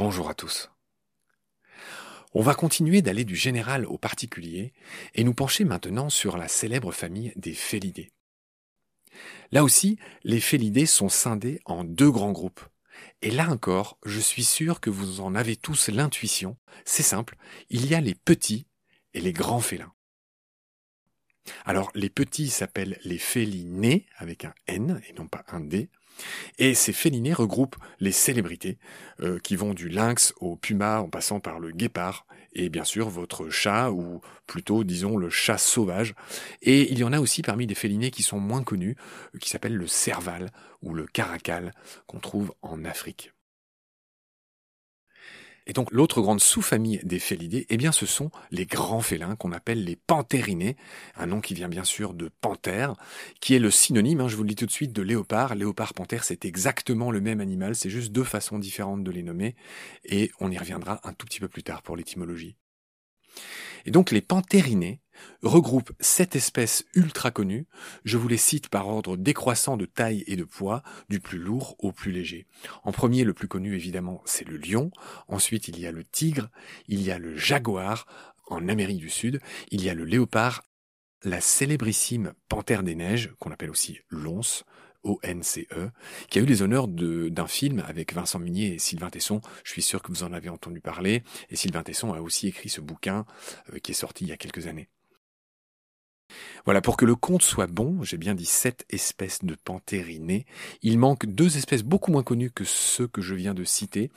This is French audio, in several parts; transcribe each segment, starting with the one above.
Bonjour à tous. On va continuer d'aller du général au particulier et nous pencher maintenant sur la célèbre famille des félidés. Là aussi, les félidés sont scindés en deux grands groupes. Et là encore, je suis sûr que vous en avez tous l'intuition. C'est simple, il y a les petits et les grands félins. Alors, les petits s'appellent les félinés avec un N et non pas un D. Et ces félinés regroupent les célébrités euh, qui vont du lynx au puma en passant par le guépard et bien sûr votre chat ou plutôt disons le chat sauvage. Et il y en a aussi parmi les félinés qui sont moins connus euh, qui s'appellent le serval ou le caracal qu'on trouve en Afrique. Et donc l'autre grande sous-famille des félidés, eh bien ce sont les grands félins qu'on appelle les panthérinés, un nom qui vient bien sûr de panthère, qui est le synonyme, hein, je vous le dis tout de suite, de léopard. Léopard, panthère, c'est exactement le même animal, c'est juste deux façons différentes de les nommer, et on y reviendra un tout petit peu plus tard pour l'étymologie. Et donc les panthérinés regroupent sept espèces ultra connues. Je vous les cite par ordre décroissant de taille et de poids, du plus lourd au plus léger. En premier, le plus connu évidemment, c'est le lion. Ensuite, il y a le tigre, il y a le jaguar en Amérique du Sud, il y a le léopard, la célébrissime panthère des neiges, qu'on appelle aussi l'once, O-N-C-E, qui a eu les honneurs d'un film avec Vincent Munier et Sylvain Tesson. Je suis sûr que vous en avez entendu parler. Et Sylvain Tesson a aussi écrit ce bouquin euh, qui est sorti il y a quelques années. Voilà, pour que le conte soit bon, j'ai bien dit sept espèces de panthérinés. Il manque deux espèces beaucoup moins connues que ceux que je viens de citer,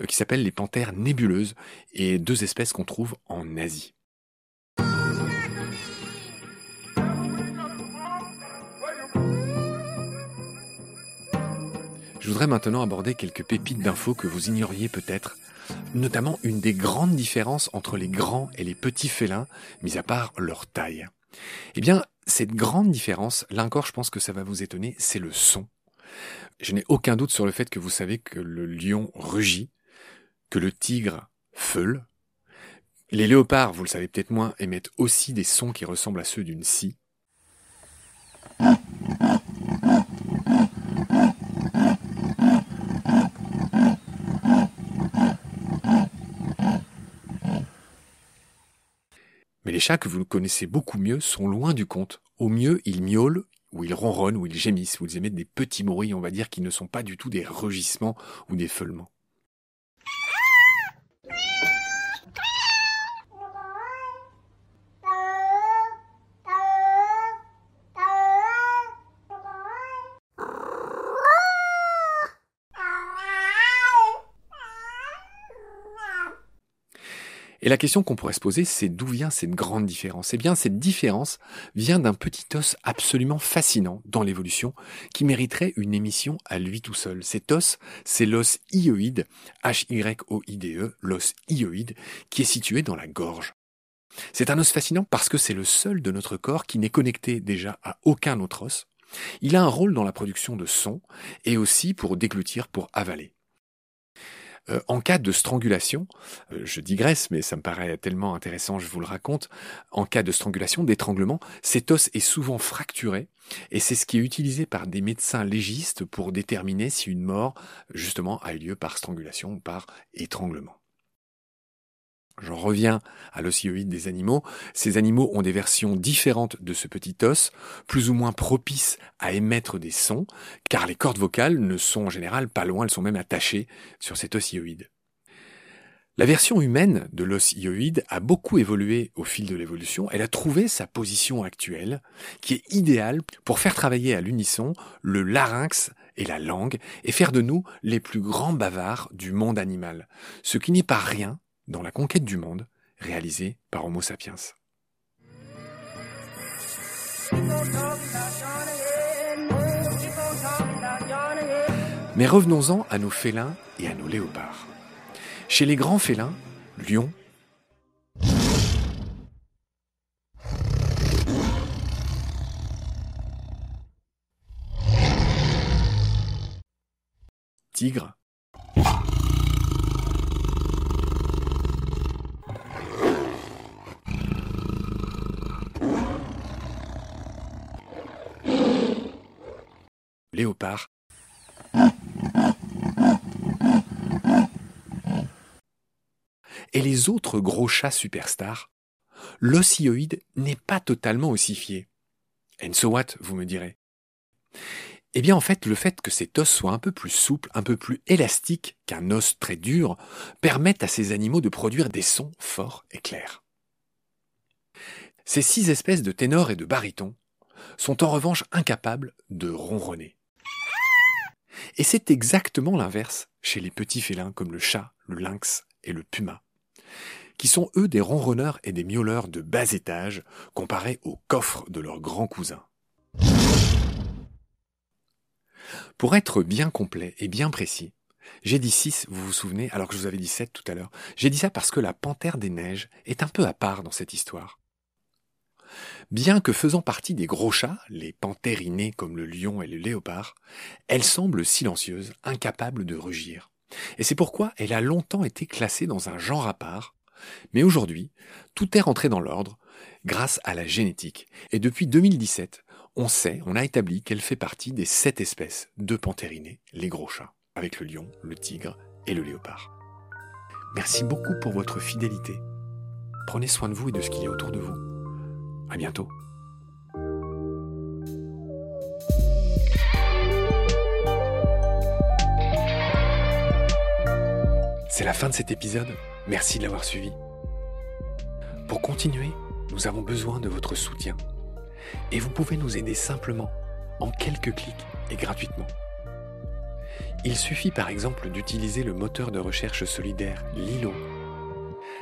euh, qui s'appellent les panthères nébuleuses, et deux espèces qu'on trouve en Asie. Je voudrais maintenant aborder quelques pépites d'infos que vous ignoriez peut-être, notamment une des grandes différences entre les grands et les petits félins, mis à part leur taille. Eh bien, cette grande différence, là encore je pense que ça va vous étonner, c'est le son. Je n'ai aucun doute sur le fait que vous savez que le lion rugit, que le tigre feule. Les léopards, vous le savez peut-être moins, émettent aussi des sons qui ressemblent à ceux d'une scie. Mais les chats que vous connaissez beaucoup mieux sont loin du compte. Au mieux, ils miaulent, ou ils ronronnent, ou ils gémissent, ou ils émettent des petits bruits, on va dire, qui ne sont pas du tout des rugissements ou des feulements. Et la question qu'on pourrait se poser, c'est d'où vient cette grande différence? Eh bien, cette différence vient d'un petit os absolument fascinant dans l'évolution qui mériterait une émission à lui tout seul. Cet os, c'est l'os hyoïde, H-Y-O-I-D-E, l'os hyoïde, qui est situé dans la gorge. C'est un os fascinant parce que c'est le seul de notre corps qui n'est connecté déjà à aucun autre os. Il a un rôle dans la production de sons et aussi pour déglutir, pour avaler. Euh, en cas de strangulation, euh, je digresse, mais ça me paraît tellement intéressant, je vous le raconte, en cas de strangulation, d'étranglement, cet os est souvent fracturé, et c'est ce qui est utilisé par des médecins légistes pour déterminer si une mort, justement, a eu lieu par strangulation ou par étranglement. J'en reviens à l'osioïde des animaux. Ces animaux ont des versions différentes de ce petit os, plus ou moins propices à émettre des sons, car les cordes vocales ne sont en général pas loin, elles sont même attachées sur cet osioïde. La version humaine de l'os a beaucoup évolué au fil de l'évolution. Elle a trouvé sa position actuelle, qui est idéale pour faire travailler à l'unisson le larynx et la langue, et faire de nous les plus grands bavards du monde animal. Ce qui n'est pas rien dans la conquête du monde, réalisée par Homo sapiens. Mais revenons-en à nos félins et à nos léopards. Chez les grands félins, lion, tigre, Léopard. Et les autres gros chats superstars, l'ossioïde n'est pas totalement ossifié. And so what, vous me direz? Eh bien en fait, le fait que cet os soit un peu plus souple, un peu plus élastique qu'un os très dur, permet à ces animaux de produire des sons forts et clairs. Ces six espèces de ténors et de barytons sont en revanche incapables de ronronner. Et c'est exactement l'inverse chez les petits félins comme le chat, le lynx et le puma, qui sont eux des ronronneurs et des miauleurs de bas étage comparés aux coffres de leurs grands cousins. Pour être bien complet et bien précis, j'ai dit 6, vous vous souvenez, alors que je vous avais dit 7 tout à l'heure. J'ai dit ça parce que la panthère des neiges est un peu à part dans cette histoire. Bien que faisant partie des gros chats, les panthérinés comme le lion et le léopard, elle semble silencieuse, incapable de rugir. Et c'est pourquoi elle a longtemps été classée dans un genre à part, mais aujourd'hui, tout est rentré dans l'ordre grâce à la génétique. Et depuis 2017, on sait, on a établi qu'elle fait partie des sept espèces de panthérinés, les gros chats, avec le lion, le tigre et le léopard. Merci beaucoup pour votre fidélité. Prenez soin de vous et de ce qu'il y a autour de vous. À bientôt. C'est la fin de cet épisode. Merci de l'avoir suivi. Pour continuer, nous avons besoin de votre soutien. Et vous pouvez nous aider simplement, en quelques clics et gratuitement. Il suffit par exemple d'utiliser le moteur de recherche solidaire Lilo